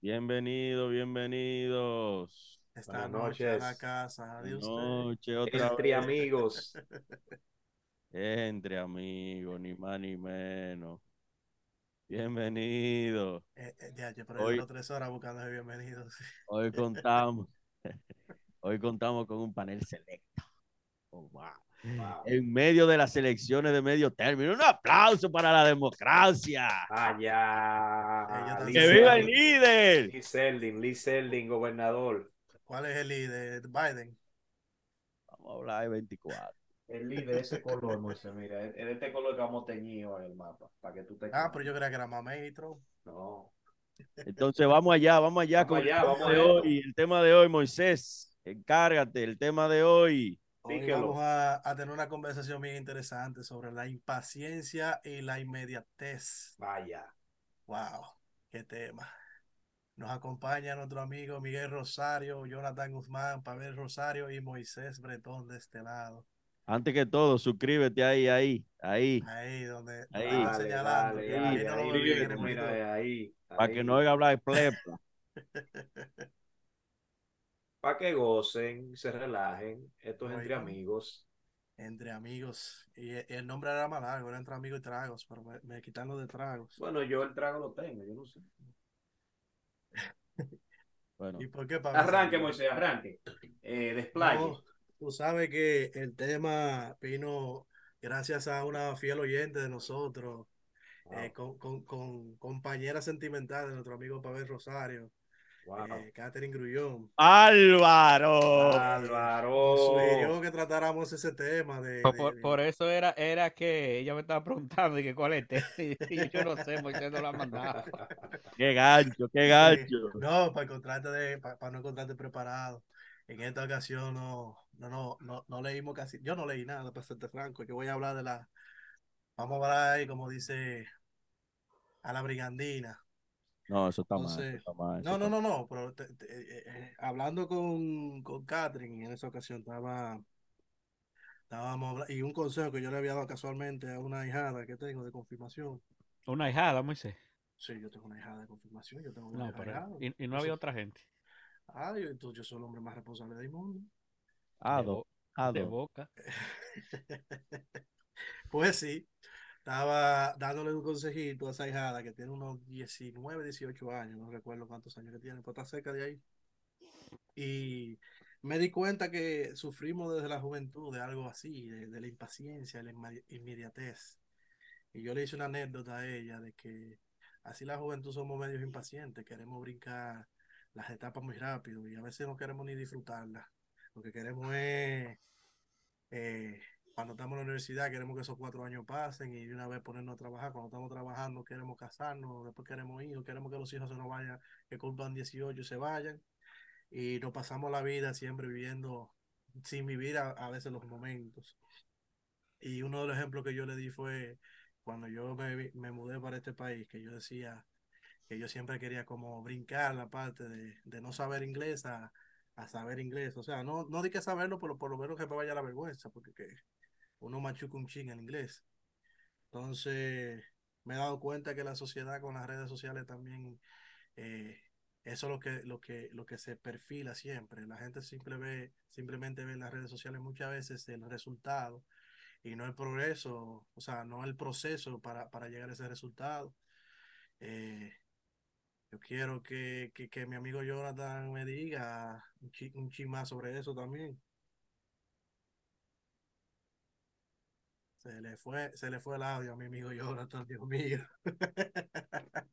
Bienvenidos, bienvenidos. Esta Buenas noche a la noches. casa de Buenas usted. noches, otra Entre vez. amigos. Entre amigos, ni más ni menos. Bienvenidos. Eh, eh, ya, yo Hoy- tres horas buscando ese bienvenido. sí. Hoy contamos, hoy contamos con un panel selecto. Oh, wow. Wow. En medio de las elecciones de medio término. Un aplauso para la democracia. Allá. Lee ¡Que viva el líder! Lee Zeldin, Lee gobernador. ¿Cuál es el líder? Biden. Vamos a hablar de 24. El líder de ese color, Moisés, mira, es de este color que vamos teñido en el mapa, para que tú te Ah, pero yo creía que era Mamey. No. Entonces vamos allá, vamos allá Vamos con allá, el, tema vamos de hoy. El tema de hoy, Moisés, encárgate, el tema de hoy. Hoy vamos a, a tener una conversación bien interesante sobre la impaciencia y la inmediatez. Vaya. Wow, qué tema. Nos acompaña nuestro amigo Miguel Rosario, Jonathan Guzmán, Pavel Rosario y Moisés Bretón de este lado. Antes que todo, suscríbete ahí, ahí, ahí, Ahí donde nos Ahí. está Dale, señalando. dale, dale, ahí no ahí, ahí. para que no oiga hablar de plepla. Para que gocen, se relajen. Esto es entre amigos. Entre amigos. Y e- el nombre era más largo, era entre amigos y tragos, pero me, me quitan lo de tragos. Bueno, yo el trago lo tengo, yo no sé. Bueno, ¿Y por qué, Pablo? Arranque, Moisés, arranque. Eh, desplaye. No, tú sabes que el tema vino gracias a una fiel oyente de nosotros, Wow, eh, con, con, con compañera sentimental de nuestro amigo Pavel Rosario, wow. eh, Catherine Grullón. Álvaro. Álvaro. Nos sugirió que tratáramos ese tema de, Por, de- por- de- por eso era, era que ella me estaba preguntando y que cuál es este. Y yo no sé, Moisés no lo ha mandado. Qué gancho, qué gancho. No, para encontrarte de, para, para no encontrarte preparado. En esta ocasión no, no, no, no, no leímos casi, yo no leí nada, para serte franco, que voy a hablar de la, vamos a hablar ahí, como dice, a la brigandina. No, eso está mal. Entonces, eso está mal, eso No, no, está no, no, pero te- te- eh, eh, hablando con, con Catherine en esa ocasión, estaba, estábamos y un consejo que yo le había dado casualmente a una hijada que tengo de confirmación. Una hijada, Moisés. Sí, yo tengo una hijada de confirmación, yo tengo una No, pero, ahijada. y, y no Entonces, había otra gente. Ah, yo, entonces yo soy el hombre más responsable del mundo. mal. De, bo- de boca. Pues sí, estaba dándole un consejito a esa hijada que tiene unos 19, 18 años, no recuerdo cuántos años que tiene, pero está cerca de ahí. Y me di cuenta que sufrimos desde la juventud de algo así, de, de la impaciencia, la inmedi- inmediatez. Y yo le hice una anécdota a ella de que así la juventud somos medios impacientes, queremos brincar las etapas muy rápido y a veces no queremos ni disfrutarlas. Lo que queremos es eh, cuando estamos en la universidad queremos que esos cuatro años pasen y de una vez ponernos a trabajar. Cuando estamos trabajando queremos casarnos, después queremos hijos, queremos que los hijos se nos vayan, que cumplan 18 y se vayan. Y nos pasamos la vida siempre viviendo sin vivir a, veces los momentos. Y uno de los ejemplos que yo le di fue cuando yo me, me mudé para este país, que yo decía que yo siempre quería como brincar la parte de, de no saber inglés a, a saber inglés. O sea, no, no di que saberlo, pero por lo menos que me vaya la vergüenza, porque que uno machuca un ching en inglés. Entonces, me he dado cuenta que la sociedad con las redes sociales también, eh, eso es lo que, lo que, lo que se perfila siempre. La gente simple ve, simplemente ve en las redes sociales muchas veces el resultado y no el progreso, o sea, no el proceso para, para llegar a ese resultado. Eh, yo quiero que, que, que mi amigo Jonathan me diga un chi, más sobre eso también. Se le fue, se le fue el audio a mi amigo Jonathan, Dios mío.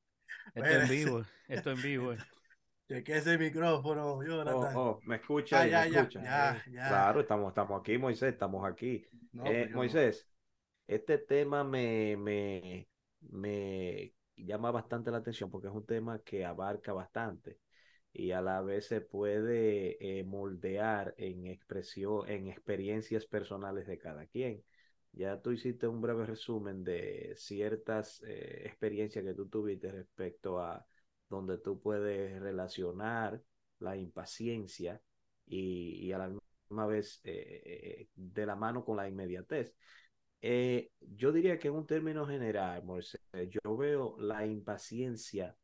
Esto en vivo, esto en vivo. eh. Cheque ese micrófono, Oh, Jonathan. oh, me escucha, Ah, ya, me ya, escucha. ya, Eh, ya. Claro, estamos, estamos aquí, Moisés, estamos aquí. No, Eh, pues yo no. Moisés, este tema me, me, me llama bastante la atención porque es un tema que abarca bastante y a la vez se puede eh, moldear en expresión, en experiencias personales de cada quien. Ya tú hiciste un breve resumen de ciertas eh, experiencias que tú tuviste respecto a donde tú puedes relacionar la impaciencia y, y a la misma vez eh, de la mano con la inmediatez. Eh, yo diría que en un término general, Moisés, yo veo la impaciencia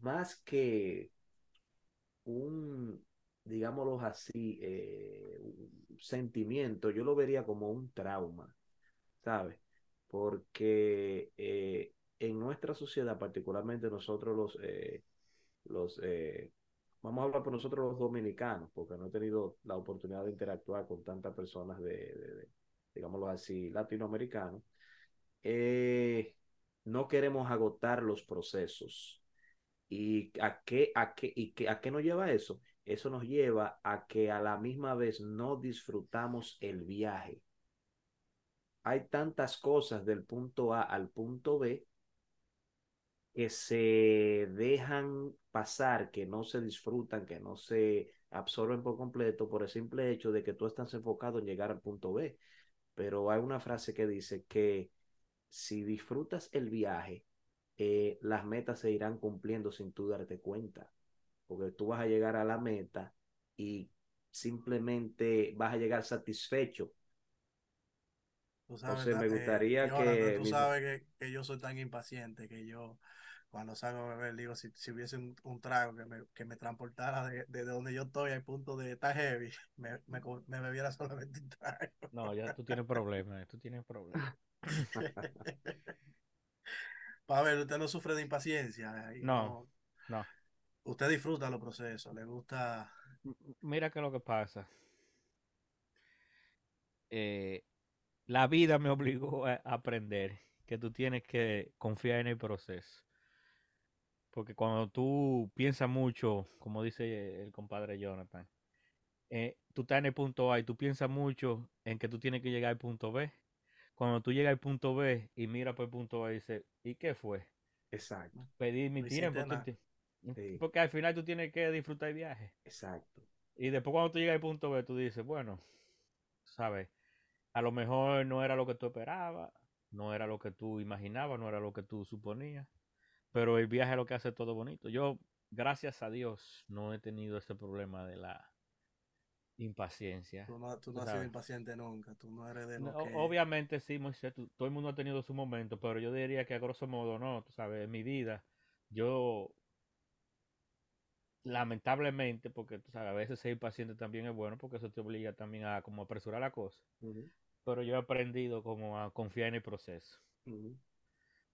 más que un, digámoslo así, eh, sentimiento, yo lo vería como un trauma, ¿sabes? Porque eh, en nuestra sociedad, particularmente nosotros los, eh, los vamos a hablar por nosotros los dominicanos, porque no he tenido la oportunidad de interactuar con tantas personas de, de- digámoslo así, latinoamericanos, no queremos agotar los procesos. ¿Y a qué, a qué, y qué- a qué nos lleva eso? Eso nos lleva a que a la misma vez no disfrutamos el viaje. Hay tantas cosas del punto A al punto B que se dejan pasar, que no se disfrutan, que no se absorben por completo por el simple hecho de que tú estás enfocado en llegar al punto B. Pero hay una frase que dice que si disfrutas el viaje, eh, las metas se irán cumpliendo sin tú darte cuenta, porque tú vas a llegar a la meta y simplemente vas a llegar satisfecho. Tú sabes, Entonces, me eh, gustaría Jonathan, que tú mi- sabes que, que yo soy tan impaciente que yo, cuando salgo a beber, digo, si, si hubiese un, un trago que me, que me transportara de, de donde yo estoy al punto de estar heavy, me, me, me bebiera solamente un trago. No, ya tú tienes problemas, tú tienes problemas. Pavel, usted no sufre de impaciencia. y No, no. Usted disfruta los procesos, le gusta. Mira qué es lo que pasa. Eh, la vida me obligó a aprender que tú tienes que confiar en el proceso. Porque cuando tú piensas mucho, como dice el compadre Jonathan, eh, tú estás en el punto A y tú piensas mucho en que tú tienes que llegar al punto B. Cuando tú llegas al punto B y miras por el punto A y dices, ¿y qué fue? Exacto, Pedí mi No tiempo. tú Sí. Porque al final tú tienes que disfrutar el viaje. exacto. Y después cuando tú llegas al punto B, tú dices, bueno, sabes, a lo mejor no era lo que tú esperabas, no era lo que tú imaginabas, no era lo que tú suponías, pero el viaje es lo que hace todo bonito. Yo, gracias a Dios, no he tenido ese problema de la impaciencia. Tú no, tú Tú no has sido impaciente nunca. Tú no eres de No, que. Obviamente sí, Moisés, tú- todo el mundo ha tenido su momento, pero yo diría que a grosso modo no, tú sabes, en mi vida, yo lamentablemente, porque tú sabes, a veces ser impaciente también es bueno, porque eso te obliga también a como apresurar la cosa, pero yo he aprendido como a confiar en el proceso.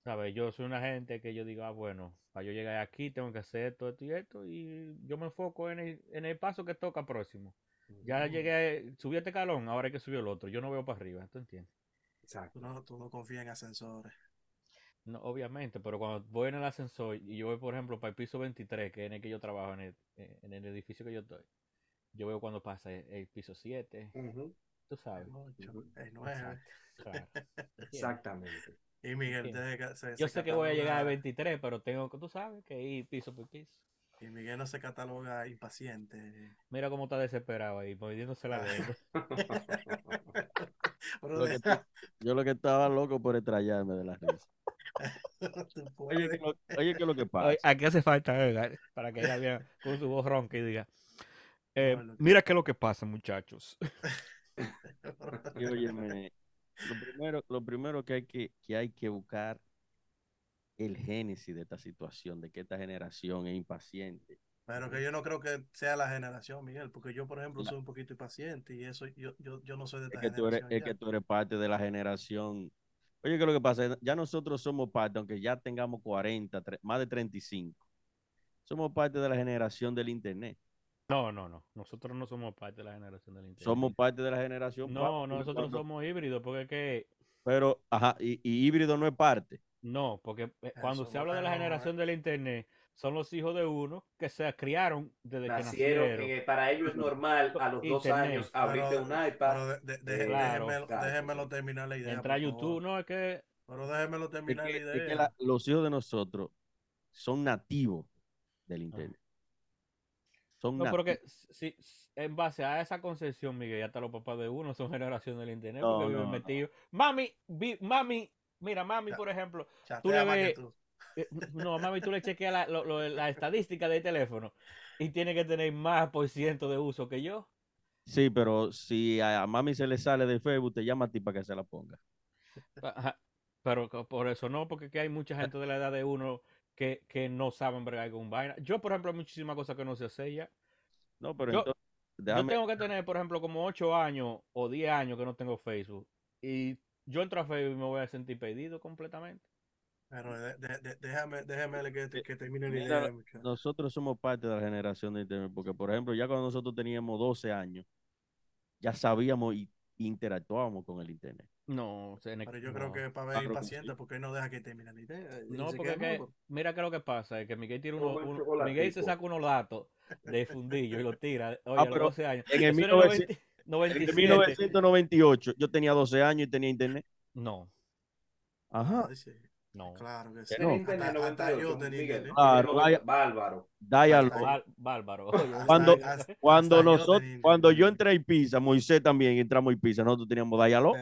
¿Sabes? Yo soy una gente que yo digo, ah, bueno, para yo llegar aquí tengo que hacer esto, esto y esto, y yo me enfoco en el, en el paso que toca próximo. Ya llegué, subí este calón, ahora hay que subir el otro. Yo no veo para arriba, ¿tú entiendes? Exacto. No, tú no confías en ascensores. No, obviamente, pero cuando voy en el ascensor y yo voy, por ejemplo, para el piso 23, que es en el que yo trabajo, en el, eh, en el edificio que yo estoy, yo veo cuando pasa el, el piso 7, Ujú, tú sabes. El. Claro, ¿entiendes? Exactamente. Y Miguel, te- se- Yo se sé que voy a llegar al cataloga- 23, pero tengo que, tú sabes, que ir piso por piso. Y Miguel no se cataloga impaciente. Mira cómo está desesperado ahí, moviéndose la lengua. Yo lo que estaba loco por estrellarme de la risa. Oye. ¿qué lo, oye, ¿qué es lo que pasa? Oye, Aquí hace falta Edgar, para que ella vea con su voz ronca y diga, eh, mira qué es lo que pasa, muchachos. Y óyeme, lo primero, lo primero que hay que, que hay que buscar el génesis de esta situación, de que esta generación es impaciente. Pero que yo no creo que sea la generación, Miguel, porque yo, por ejemplo, soy un poquito impaciente y eso yo, yo, yo no soy de Es esta que tú eres, generación. es que tú eres parte de la generación. Oye, ¿qué es lo que pasa? Ya nosotros somos parte, aunque ya tengamos 40, tre- más de 35. Somos parte de la generación del Internet. No, no, no. Nosotros no somos parte de la generación del internet. Somos parte de la generación. No, nosotros cuando- somos híbridos, porque es que Pero, ajá, y, y híbrido no es parte. no, porque eh, cuando Eso, se habla de la generación del internet, son los hijos de uno que se criaron desde que Nacieron, nacieron. eh, para ellos es normal a los dos Internet. años abrirte Pero- un Pero iPad. de- de- deje- Claro. déjenmelo, Claro, déjenmelo sí. terminar la idea. Entrar a. YouTube, no, es que Pero déjenmelo Es terminar que, la es idea. que la- los hijos de nosotros son nativos del Ah. Son No, pero que si, en base a esa concepción, Miguel, ya hasta los papás de uno son generación del internet No, porque viven no, no. metidos. Mami, vi- mami, mira, mami, Ya. por ejemplo, Chatea tú le ves- tú. eh, no, mami, tú le chequeas la, lo- lo- la estadística del teléfono y tiene que tener más por ciento de uso que yo. Sí, pero si a, a mami se le sale de Facebook, te llama a ti para que se la ponga. Ajá, Pero por eso no, porque que hay mucha gente de la edad de uno que, que no saben bregar con vaina. Yo, por ejemplo, hay muchísimas cosas que no sé hacer ya. No, pero Yo- entonces, Yo tengo que tener, por ejemplo, como 8 años o 10 años que no tengo Facebook. Y yo entro a Facebook y me voy a sentir perdido completamente. Pero de- de- de- déjame, déjame que, que termine la idea, muchacho. nosotros somos parte de la generación de Internet, porque, por ejemplo, ya cuando nosotros teníamos 12 años, ya sabíamos y interactuábamos con el Internet. No, se ne- Pero yo no. creo que para ver sí. porque no deja que termine la idea. No, porque que, mudo. mira que lo que pasa es que Miguel tira uno, chocolatico. Miguel se saca unos datos de fundillo y lo tira. Oye, Ah, a los pero 12 años. en el Eso era 1900 90 En 97. 1998 yo tenía 12 años y tenía Internet. No, Ajá. Sí, no. Claro que sí. No. Hasta- hasta 98, yo tenía. Claro, Tenía vaya- 90, Bárbaro. Dialog. Bárbaro. Cuando, cuando, hasta yo nosotros, tenía cuando yo entré a Pisa, Moisés también entramos a Pisa, nosotros teníamos Dialog.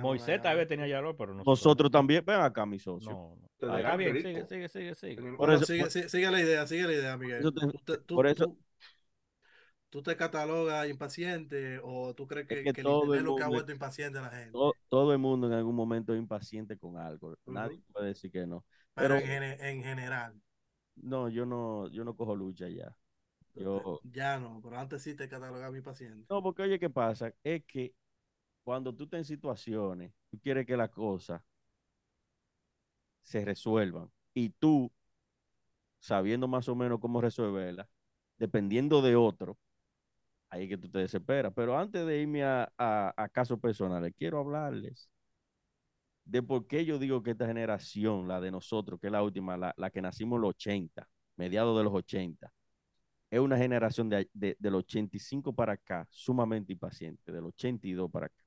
Moisés tal vez tenía ya lo, pero nosotros, Nosotros también, ven acá, mi socio. No, no. Ah, Está bien, sigue, sigue, sigue, sigue. Por Bueno, eso- sigue, por- sigue- sigue la idea, sigue la idea, Miguel. eso te- Tú te- tú- por eso- tú- ¿Tú te catalogas impaciente o tú crees que, que que el todo internet el es lo que ha mundo- vuelto impaciente a la gente? todo, todo el mundo en algún momento es impaciente con algo. Nadie puede decir que no. Pero, Pero en, gene- en general, no, yo no, yo no cojo lucha ya. Yo, ya no, pero antes sí te catalogaba impaciente. no, porque oye, ¿qué pasa? Es que cuando tú estás en situaciones, tú quieres que las cosas se resuelvan y tú, sabiendo más o menos cómo resolverlas, dependiendo de otro, ahí que tú te desesperas. Pero antes de irme a casos personales, quiero hablarles de por qué yo digo que esta generación, la de nosotros, que es la última, la, la que nacimos en los 80, mediados de los 80, es una generación de, de, del 85 para acá, sumamente impaciente, del 82 para acá.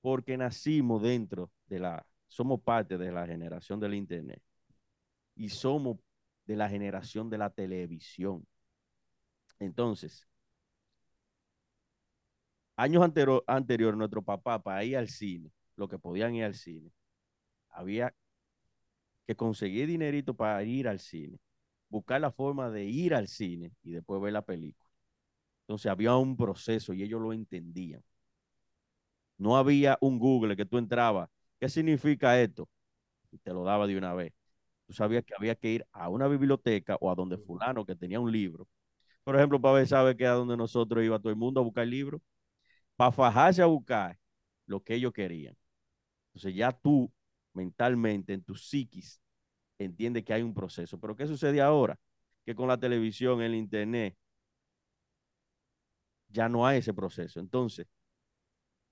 Porque nacimos dentro de la, somos parte de la generación del Internet y somos de la generación de la televisión. Entonces, años anterior, anterior nuestro papá, para ir al cine, lo que podían ir al cine, había que conseguir dinerito para ir al cine, buscar la forma de ir al cine y después ver la película. Entonces había un proceso y ellos lo entendían. No había un Google que tú entrabas, ¿qué significa esto? Y te lo daba de una vez. Tú sabías que había que ir a una biblioteca o a donde fulano que tenía un libro. Por ejemplo, para ver, sabe que a donde nosotros iba todo el mundo a buscar libros, para fajarse a buscar lo que ellos querían. Entonces ya tú mentalmente, en tu psiquis, entiendes que hay un proceso. Pero ¿qué sucede ahora? Que con la televisión, el internet, ya no hay ese proceso. Entonces,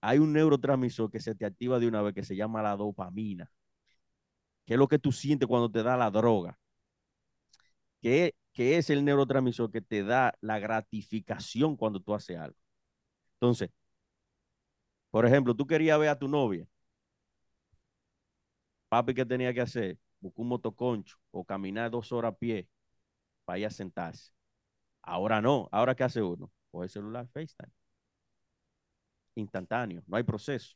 hay un neurotransmisor que se te activa de una vez que se llama la dopamina, que es lo que tú sientes cuando te da la droga, que, que es el neurotransmisor que te da la gratificación cuando tú haces algo. Entonces, por ejemplo, tú querías ver a tu novia. Papi, ¿qué tenía que hacer? Buscar un motoconcho o caminar dos horas a pie para ir a sentarse. Ahora no. ¿Ahora qué hace uno? Coge el celular, FaceTime. Instantáneo, no hay proceso.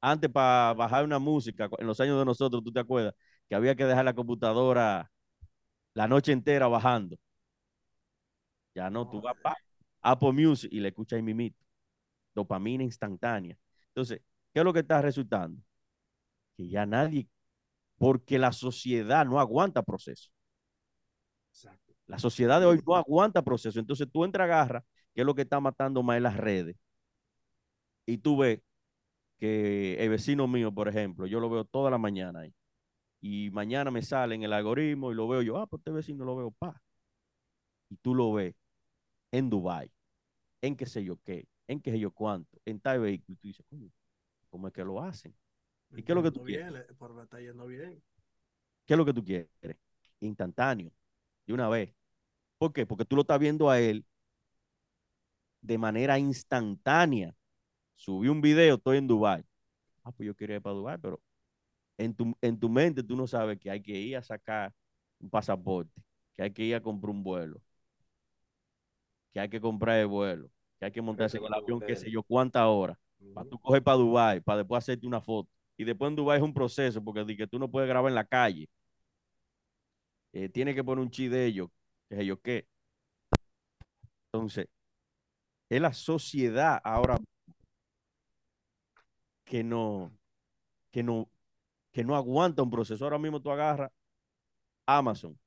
Antes para bajar una música, en los años de nosotros, ¿tú te acuerdas? Que había que dejar la computadora la noche entera bajando. Ya no, tú vas pa, Apple Music y le escuchas ahí mimito. Dopamina instantánea. Entonces, ¿qué es lo que está resultando? Que ya nadie, porque la sociedad no aguanta proceso. Exacto. La sociedad de hoy no aguanta proceso. Entonces tú entras, agarra, que es lo que está matando más en las redes. Y tú ves que el vecino mío, por ejemplo, yo lo veo toda la mañana ahí. Y mañana me sale en el algoritmo y lo veo yo, ah, pues este vecino lo veo, pa. Y tú lo ves en Dubai, en qué sé yo qué, en qué sé yo cuánto, en tal vehículo. Y tú dices, coño, ¿cómo es que lo hacen? ¿Y qué es lo que tú quieres? Por está yendo bien. ¿Qué es lo que tú quieres? Instantáneo, de una vez. ¿Por qué? Porque tú lo estás viendo a él de manera instantánea. Subí un video, estoy en Dubai. Ah, pues yo quería ir para Dubai, pero en tu, en tu mente tú no sabes que hay que ir a sacar un pasaporte, que hay que ir a comprar un vuelo, que hay que comprar el vuelo, que hay que montarse en el avión, qué sé yo, cuántas horas, para tú coger para Dubai, para después hacerte una foto. Y después en Dubai es un proceso, porque di que tú no puedes grabar en la calle. Eh, tiene que poner un chi de ellos, que sé yo qué. Entonces, es la sociedad ahora que no, que no, que no aguanta un proceso. Ahora mismo tú agarras Amazon.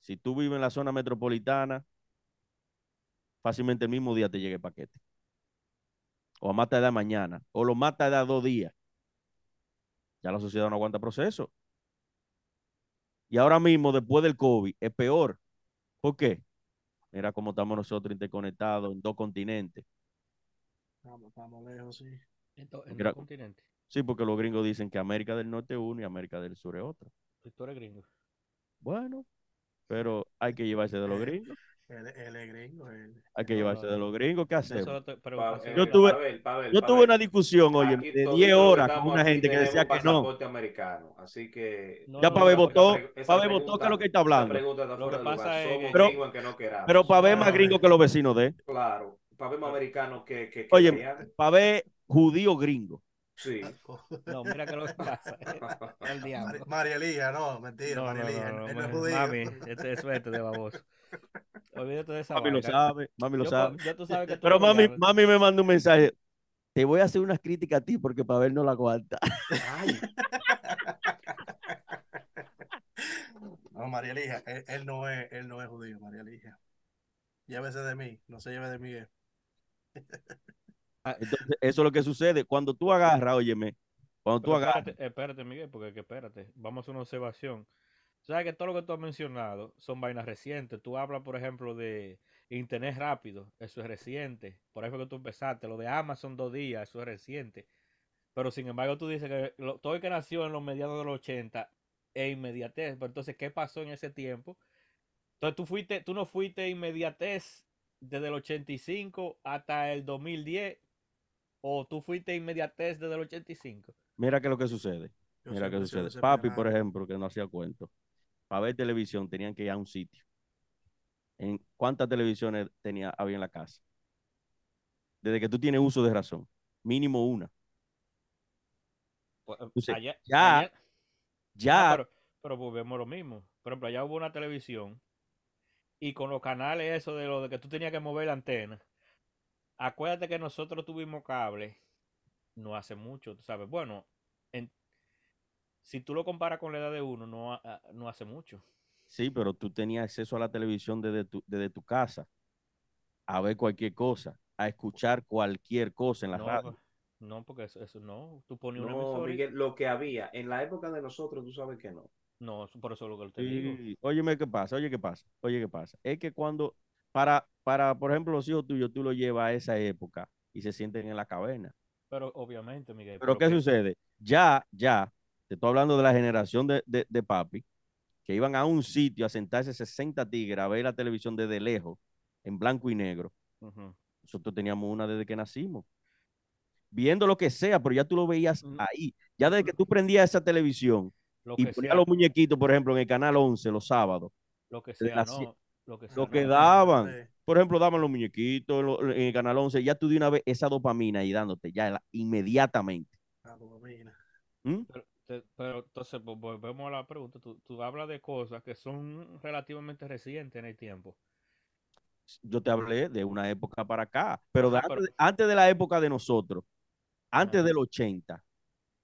Si tú vives en la zona metropolitana, fácilmente el mismo día te llegue el paquete. O a más tardar mañana. O lo más tardar dos días. Ya la sociedad no aguanta proceso. Y ahora mismo, después del COVID, es peor. ¿Por qué? Mira cómo estamos nosotros interconectados en dos continentes. Estamos, estamos lejos, sí. En, to- en Mira- el continente. Sí, porque los gringos dicen que América del Norte es uno y América del Sur es otro. Y tú eres gringo. Bueno, pero hay que llevarse de los gringos. Él, él es gringo. él- Hay que llevarse de los gringos. ¿Qué Yo hacemos? Pa- eh, Yo mira, tuve- Pavel, Pavel, Yo Pavel, tuve una discusión, oye, aquí de todos 10 los que horas con una gente que decía que no. americano, así que No, Ya no, Pavel no, votó, Pavel votó, ¿qué es lo que está hablando? está Lo que pasa es que- Pero- aunque no. Pero más gringo que los vecinos de él. Claro, para ver más americano que, que, que Oye, ver judío gringo. Sí. No, mira que lo que pasa. eh, El diablo. Mari- María Elía, no, mentira, No, no, María Elía, no, no, él no es judío. Mami, este es suerte de baboso. Olvídate de esa Mami lo vaina. sabe, mami lo Yo, sabe. yo tú sabes que tú Pero mami, mami me mandó un mensaje. Te voy a hacer unas críticas a ti porque Pavel no la aguanta. Ay, No, María Elija, él, él no es, él no es judío, María Elija. Llévese de mí, no se lleve de Miguel. Entonces, eso es lo que sucede. Cuando tú agarras, óyeme, cuando tú agarras, espérate, espérate, Miguel, porque que espérate, vamos a hacer una observación. Sabes que todo lo que tú has mencionado son vainas recientes. Tú hablas, por ejemplo, de internet rápido, eso es reciente. Por eso que tú empezaste. Lo de Amazon dos días, eso es reciente. Pero sin embargo, tú dices que lo- todo el que nació en los mediados de los 80 es inmediatez. Pero entonces, ¿qué pasó en ese tiempo? Entonces, tú fuiste, tú no fuiste inmediatez desde el 85 hasta el 2010, o tú fuiste inmediatez desde el 85. mira qué es lo que sucede. Yo Mira qué sucede. Papi, por ejemplo, que no hacía cuento. Para ver televisión tenían que ir a un sitio. ¿En cuántas televisiones tenía, había en la casa? Desde que tú tienes uso de razón. Mínimo una. Pues, Entonces, allá- ya- allá- Ya, Ah, pero, pero volvemos a lo mismo. Por ejemplo, allá hubo una televisión y con los canales eso de lo de que tú tenías que mover la antena. Acuérdate que nosotros tuvimos cable no hace mucho, tú sabes. Bueno, en- si tú lo comparas con la edad de uno, no, ah, no hace mucho. sí, pero tú tenías acceso a la televisión desde tu, desde tu casa. A ver cualquier cosa. A escuchar cualquier cosa en la No, radio. no, porque eso, eso no. Tú ponías una no, emisora y- Miguel, lo que había en la época de nosotros, tú sabes que no. No, por eso es lo que te digo. Sí, óyeme qué pasa, oye qué pasa, oye qué pasa. Es que cuando, para, para, por ejemplo, los hijos tuyos, tú los llevas a esa época y se sienten en la caverna. Pero obviamente, Miguel. Pero ¿qué que- sucede? Ya, ya, te estoy hablando de la generación de, de, de papi, que iban a un sitio a sentarse 60 tigres a ver la televisión desde lejos, en blanco y negro. Nosotros teníamos una desde que nacimos. Viendo lo que sea, pero ya tú lo veías ahí. Ya desde que tú prendías esa televisión Lo y ponías sea, los muñequitos, por ejemplo, en el canal 11 los sábados, lo que sea, no. Lo que lo daban. Sí. Por ejemplo, daban los muñequitos en, lo- en el canal 11, ya tú de una vez esa dopamina ahí dándote, ya la- inmediatamente. Ah, dopamina. ¿Mm? Pero, te- pero entonces pues, volvemos a la pregunta. Tú, tú hablas de cosas que son relativamente recientes en el tiempo. Yo te hablé de una época para acá, pero, de Ajá, antes, pero- de- antes de la época de nosotros, antes Ajá. del 80,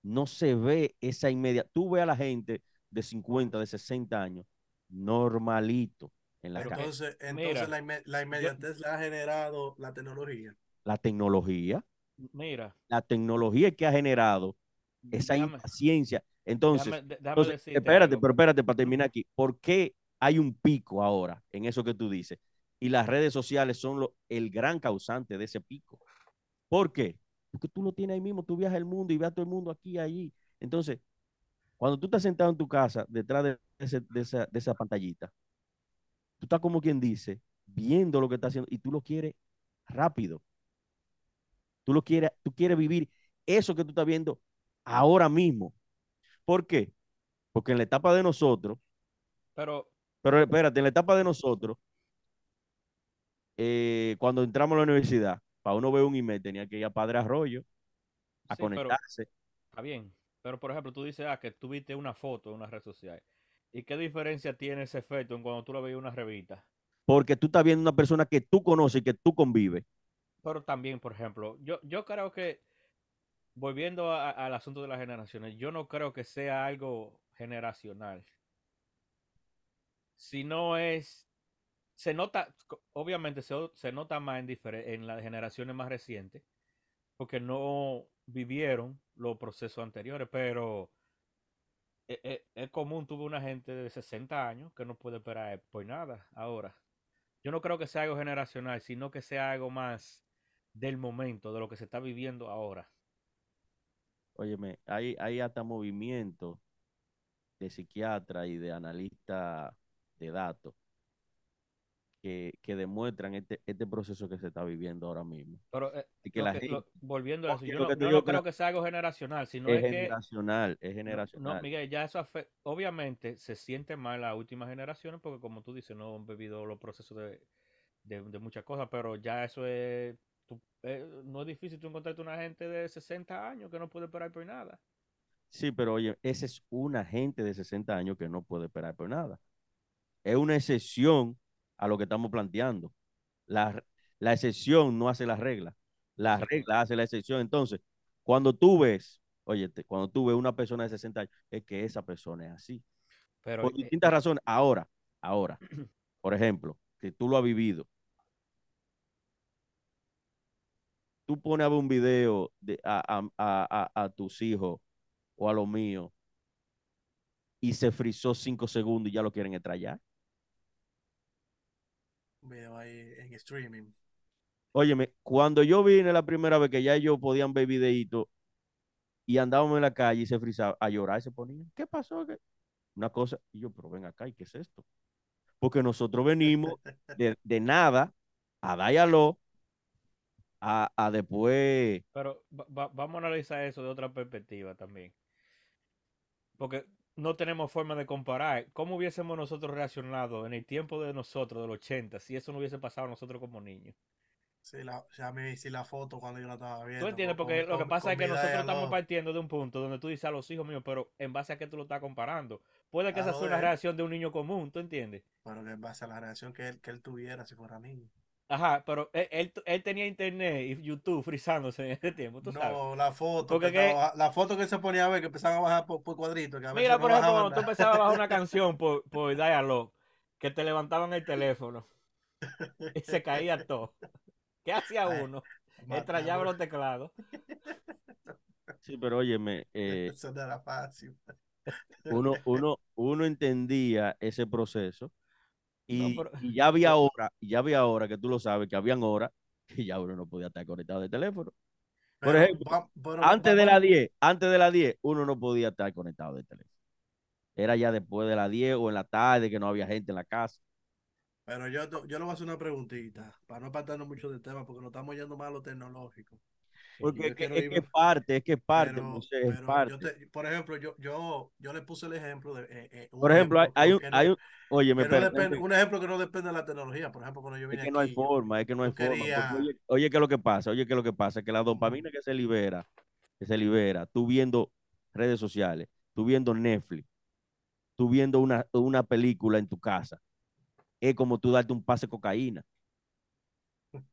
no se ve esa inmediata. Tú ves a la gente de 50, de 60 años, normalito en la Pero calle. Entonces, Mira, entonces la, inme- la inmediatez la ha generado la tecnología. La tecnología, Mira, la tecnología que ha generado esa déjame, impaciencia. Entonces, déjame- de- déjame Entonces, decirte espérate, algo. pero espérate para terminar aquí. ¿Por qué hay un pico ahora en eso que tú dices? Y las redes sociales son lo- el gran causante de ese pico. ¿Por qué? Porque tú lo tienes ahí mismo, tú viajas el mundo y ves a todo el mundo aquí y allí. Entonces, cuando tú estás sentado en tu casa, detrás de, ese- de esa, de esa pantallita, tú estás como quien dice, viendo lo que está haciendo y tú lo quieres rápido. Tú lo quieres, tú quieres vivir eso que tú estás viendo ahora mismo. ¿Por qué? Porque en la etapa de nosotros, Pero, pero espérate, en la etapa de nosotros, eh, cuando entramos a la universidad, para uno ver un email tenía que ir a Padre Arroyo a sí, pero conectarse. está bien. Pero, por ejemplo, tú dices ah, que tú viste una foto en una red social. ¿Y qué diferencia tiene ese efecto en cuando tú lo veías en una revista? Porque tú estás viendo una persona que tú conoces y que tú convives. Pero también, por ejemplo, yo, yo creo que, volviendo a- al asunto de las generaciones, yo no creo que sea algo generacional. si no es, se nota, obviamente se, se nota más en, en las generaciones más recientes, porque no vivieron los procesos anteriores, pero e- e- es, común, tuve una gente de 60 años que no puede esperar por nada ahora. Yo no creo que sea algo generacional, sino que sea algo más del momento, de lo que se está viviendo ahora. Óyeme, hay, hay hasta movimientos de psiquiatra y de analista de datos que, que demuestran este, este proceso que se está viviendo ahora mismo. Pero eh, Y que lo la que- gente lo- volviendo a eso, yo lo no, yo no creo la- que sea algo generacional, sino es es que generacional, es No, generacional. No, Miguel, ya eso afecta, obviamente se siente mal las últimas generaciones porque como tú dices, no han vivido los procesos de, de, de muchas cosas, pero ya eso es, tú- eh, no es difícil tú encontrarte una gente de 60 años que no puede esperar por nada. Sí, pero oye, esa es una gente de 60 años que no puede esperar por nada. Es una excepción a lo que estamos planteando. La, la excepción no hace la regla. La regla hace la excepción. Entonces, cuando tú ves, oye, cuando tú ves una persona de 60 años, es que esa persona es así. Pero Por eh, distintas razones. Ahora, ahora, por ejemplo, que tú lo has vivido. Tú pones a ver un video de, a, a- a- a- a tus hijos o a los míos y se frizó cinco segundos y ya lo quieren estrellar. Un video ahí en streaming. Óyeme, cuando yo vine la primera vez que ya ellos podían ver videitos y andábamos en la calle y se frizaba, a llorar y se ponían, ¿qué pasó? ¿Qué? Una cosa, y yo, pero ven acá, ¿y qué es esto? Porque nosotros venimos de, de nada a Dialog, a, a después, pero va- va- vamos a analizar eso de otra perspectiva también. Porque no tenemos forma de comparar. ¿Cómo hubiésemos nosotros reaccionado en el tiempo de nosotros, del 80, si eso no hubiese pasado a nosotros como niños? Sí, la, ya me hice la foto cuando yo la estaba viendo. ¿Tú entiendes? Porque con- lo que con- pasa es que nosotros estamos partiendo de un punto donde tú dices a los hijos míos, pero en base a qué tú lo estás comparando. Puede que esa sea una reacción de un niño común, ¿tú entiendes? Pero que en base a la reacción que él, que él tuviera si fuera niño. Ajá, pero él, él, él tenía internet y YouTube frizándose en ese tiempo, tú sabes. No, la foto, Porque que la foto que se ponía a ver, que empezaban a bajar por, por cuadritos. Que a veces Mira, no por ejemplo, cuando tú empezabas a bajar una canción por, por Dialog, que te levantaban el teléfono y se caía todo. ¿Qué hacía uno? Estrellaba los teclados. sí, pero óyeme, eh, Eso no era fácil. uno, uno, uno entendía ese proceso No, y, pero- y ya había hora, y ya había hora que tú lo sabes, que habían horas que ya uno no podía estar conectado de teléfono. Por Pero ejemplo, va- pero Antes de las 10, antes de las 10, uno no podía estar conectado de teléfono. Era ya después de las 10 o en la tarde que no había gente en la casa. Pero yo, yo le voy a hacer una preguntita, para no apartarnos mucho del tema, porque nos estamos yendo más a lo tecnológico. Porque es que, es que es parte, es que es parte, Pero, Moisés, es pero parte. yo te- por ejemplo, yo, yo, yo le puse el ejemplo de. eh, eh, un Por ejemplo, hay, hay un, no- hay un, oye, me que no perdón, depende- un ejemplo que no depende de la tecnología. Por ejemplo, cuando yo es vine que no hay forma, es que no hay forma. quería- porque oye, oye, ¿qué es lo que pasa? Oye, ¿qué es lo que pasa? Que la dopamina que se libera, que se libera, tú viendo redes sociales, tú viendo Netflix, tú viendo una, una película en tu casa, es como tú darte un pase de cocaína.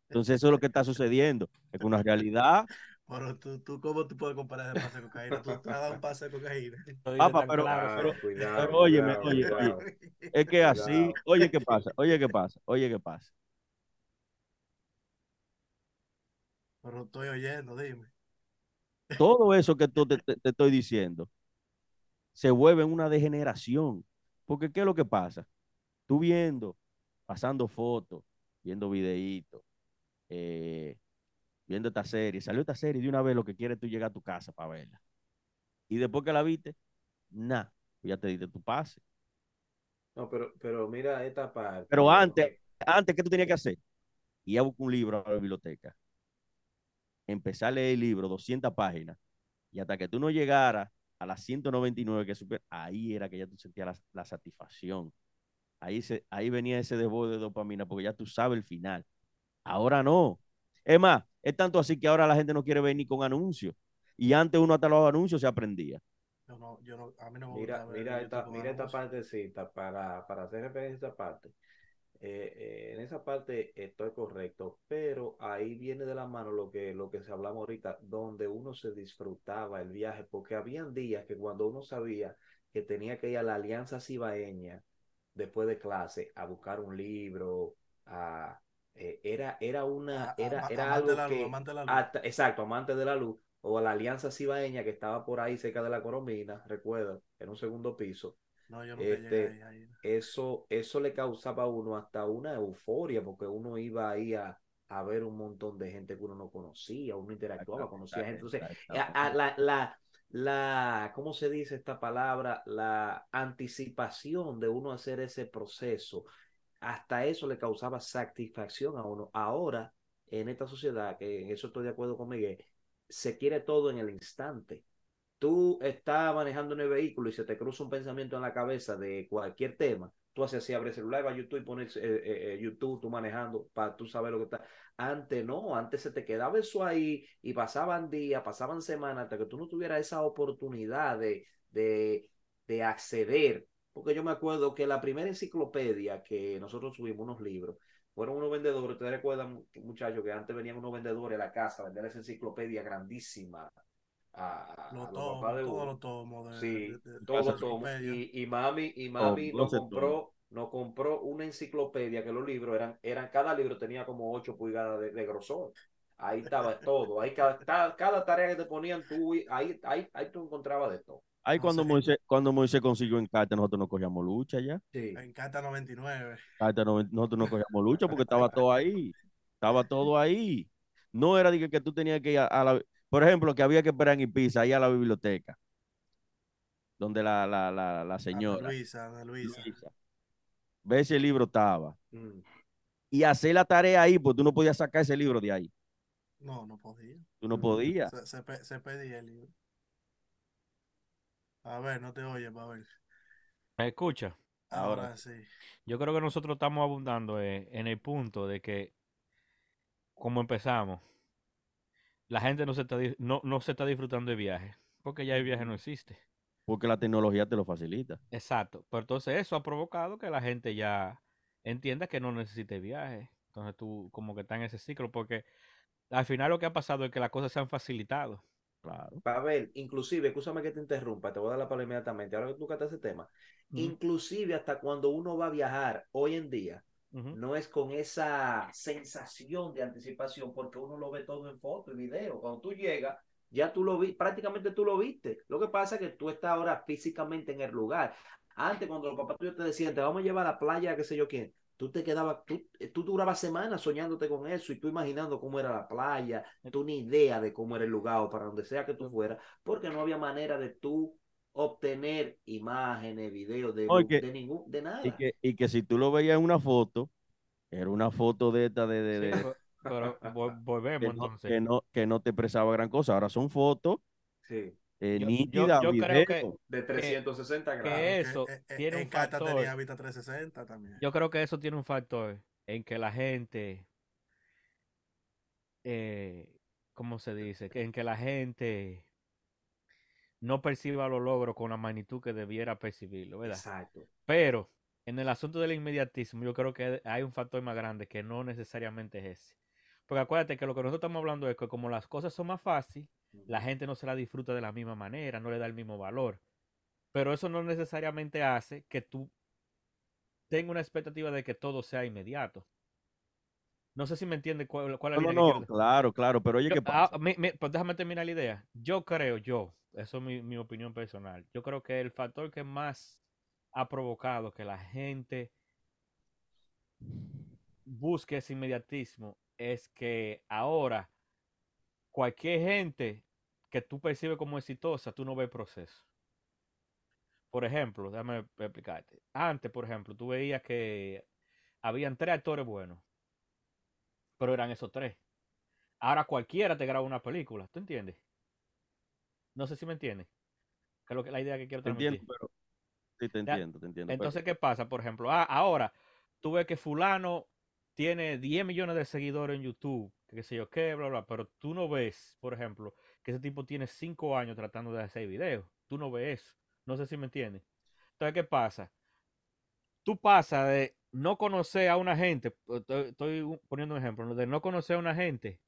Entonces eso es lo que está sucediendo. Es una realidad, Pero tú, tú, ¿cómo tú puedes comparar el pase de cocaína? Tú te has dado un pase de cocaína. Papá, pero- claro, pero- cuidado, pero óyeme, cuidado, oye, cuidado. oye. es que así, Cuidado. oye, ¿qué pasa? Oye, ¿qué pasa? Oye, ¿qué pasa? Pero estoy oyendo, dime. Todo eso que tú te, te- te estoy diciendo se vuelve en una degeneración. Porque ¿qué es lo que pasa? Tú viendo, pasando fotos, viendo videitos, eh, viendo esta serie, salió esta serie y de una vez lo que quieres tú llegar a tu casa para verla. Y después que la viste, nada, ya te diste tu pase. No, pero, pero mira esta parte. Pero antes, antes, ¿qué tú tenías que hacer? Ir a buscar un libro a la biblioteca, empezar a leer el libro, 200 páginas, y hasta que tú no llegaras a las 199 que super, ahí era que ya tú sentías la, la satisfacción. Ahí, se, ahí venía ese desborde de dopamina, porque ya tú sabes el final. Ahora no. Es más, es tanto así que ahora la gente no quiere ver ni con anuncios. Y antes uno hasta los anuncios se aprendía. Yo no, yo no, a mí no me Mira, gusta mira esta, mira esta partecita para, para hacer referencia a esta parte. Eh, eh, en esa parte estoy correcto, pero ahí viene de la mano lo que, lo que se hablamos ahorita, donde uno se disfrutaba el viaje, porque habían días que cuando uno sabía que tenía que ir a la Alianza Cibaeña después de clase a buscar un libro, a, eh, era, era una, A- era, ama- era amante de algo la luz, que, amante de la luz. hasta- exacto, amante de la luz, o la Alianza Cibaeña que estaba por ahí cerca de la Coromina, recuerda, en un segundo piso, No, yo este, ahí, ahí. eso, eso le causaba a uno hasta una euforia, porque uno iba ahí a, a ver un montón de gente que uno no conocía, uno interactuaba, conocía gente. Entonces, a- a- la, la, la, ¿cómo se dice esta palabra? La anticipación de uno hacer ese proceso, hasta eso le causaba satisfacción a uno. Ahora, en esta sociedad, que en eso estoy de acuerdo con Miguel, se quiere todo en el instante. Tú estás manejando en el vehículo y se te cruza un pensamiento en la cabeza de cualquier tema. Tú haces así, abres el celular, vas a YouTube y pones eh, eh, eh, YouTube, tú manejando, para tú saber lo que está. Antes no, antes se te quedaba eso ahí y pasaban días, pasaban semanas hasta que tú no tuvieras esa oportunidad de, de, de acceder. Porque yo me acuerdo que la primera enciclopedia que nosotros subimos unos libros, fueron unos vendedores, ustedes recuerdan, muchachos, que antes venían unos vendedores a la casa a vender esa enciclopedia grandísima a, a Los los papás tomos, de todos los tomos de, Sí, de- de- todos los tomos. Y, y mami, y mami nos 12 compró, nos compró una enciclopedia que los libros eran, eran, cada libro tenía como 8 pulgadas de, de grosor. Ahí estaba todo, ahí cada, cada, cada tarea que te ponían tú, ahí, ahí, ahí tú encontrabas de todo. Ahí No cuando sé. Moisés, cuando Moisés consiguió en carta, nosotros no cogíamos lucha ya. Sí. En Carta 99. Carta no- nosotros no cogíamos lucha porque estaba todo ahí. Estaba todo ahí. No era de que, que tú tenías que ir a, a la... Por ejemplo, que había que esperar en Ibiza, ahí a la biblioteca. Donde la, la, la, la Ana señora Luisa, Ana Luisa. Luisa, ver si el libro estaba. Mm. Y hacer la tarea ahí, pues tú no podías sacar ese libro de ahí. No, no podía. Tú no podías. Se, se pedía el libro. A ver, no te oyes, a ver. ¿Me escucha? Ahora Ahora sí. Yo creo que nosotros estamos abundando eh, en el punto de que, como empezamos, la gente no se está, no, no se está disfrutando de viaje, porque ya el viaje no existe. Porque la tecnología te lo facilita. Exacto. Pero entonces eso ha provocado que la gente ya entienda que no necesite viaje. Entonces tú como que estás en ese ciclo, porque al final lo que ha pasado es que las cosas se han facilitado. Claro. Pavel, inclusive, escúchame que te interrumpa, te voy a dar la palabra inmediatamente. Ahora que tú ese tema, inclusive hasta cuando uno va a viajar hoy en día, no es con esa sensación de anticipación, porque uno lo ve todo en foto y video. Cuando tú llegas, ya tú lo vi, prácticamente tú lo viste. Lo que pasa es que tú estás ahora físicamente en el lugar. Antes, cuando los papás tuyos te decían, te vamos a llevar a la playa, qué sé yo quién, tú te quedabas, tú, tú durabas semanas soñándote con eso y tú imaginando cómo era la playa, tú ni idea de cómo era el lugar o para donde sea que tú fueras, porque no había manera de tú obtener imágenes, videos, de, de ningún, de nada. Y que, y que si tú lo veías en una foto, era una foto de esta de, de- Sí, de- pero, pero vol- volvemos que, no, entonces. que, no, que no te expresaba gran cosa. Ahora son fotos Sí, eh, Yo- yo- nítidas, yo creo que- de 360 que grados. es- Eso Que, eh, eh, tiene un factor. tenía Vista 360 también. Yo creo que eso tiene un factor en que la gente, eh, ¿cómo se dice? Que- En que la gente no perciba los logros con la magnitud que debiera percibirlo, ¿verdad? Exacto. Pero en el asunto del inmediatismo, yo creo que hay un factor más grande que no necesariamente es ese. Porque acuérdate que lo que nosotros estamos hablando es que como las cosas son más fáciles, la gente no se la disfruta de la misma manera, no le da el mismo valor. Pero eso no necesariamente hace que tú tengas una expectativa de que todo sea inmediato. No sé si me entiende cuál, cuál es No, la no, línea que no, quiero- claro, claro, pero oye, Yo- ¿qué pasa? ah, mi- mi- pues déjame terminar la idea. Yo creo, yo, eso es mi, mi opinión personal. Yo creo que el factor que más ha provocado que la gente busque ese inmediatismo es que ahora cualquier gente que tú percibes como exitosa, tú no ves proceso. Por ejemplo, déjame explicarte. Antes, por ejemplo, tú veías que habían tres actores buenos, pero eran esos tres. Ahora cualquiera te graba una película, ¿tú entiendes? No sé si me entiendes. Que es lo que la idea que quiero Te transmitir. entiendo, pero sí te entiendo, te entiendo. pero- Entonces, ¿qué pasa? Por ejemplo, ah, ahora tú ves que fulano tiene 10 millones de seguidores en YouTube, que qué sé yo qué, bla, bla, pero tú no ves, por ejemplo, que ese tipo tiene 5 años tratando de hacer videos. Tú no ves eso. No sé si me entiendes. Entonces, ¿qué pasa? Tú pasas de no conocer a una gente, estoy, estoy poniendo un ejemplo, de no conocer a una gente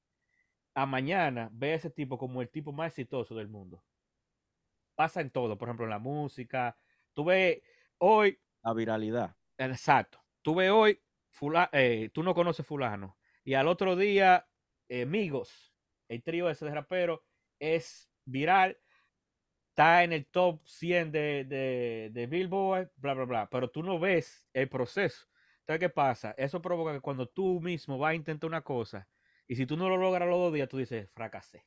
a mañana ve a ese tipo como el tipo más exitoso del mundo. Pasa en todo, por ejemplo, en la música. Tú ves hoy la viralidad. Exacto. Tú ves hoy, fula- eh, tú no conoces fulano. Y al otro día, eh, Migos, el trío ese de rapero, es viral, está en el top 100 de, de, de Billboard, bla, bla, bla. Pero tú no ves el proceso. Entonces, ¿qué pasa? Eso provoca que cuando tú mismo vas a intentar una cosa, y si tú no lo logras los dos días, tú dices, fracasé.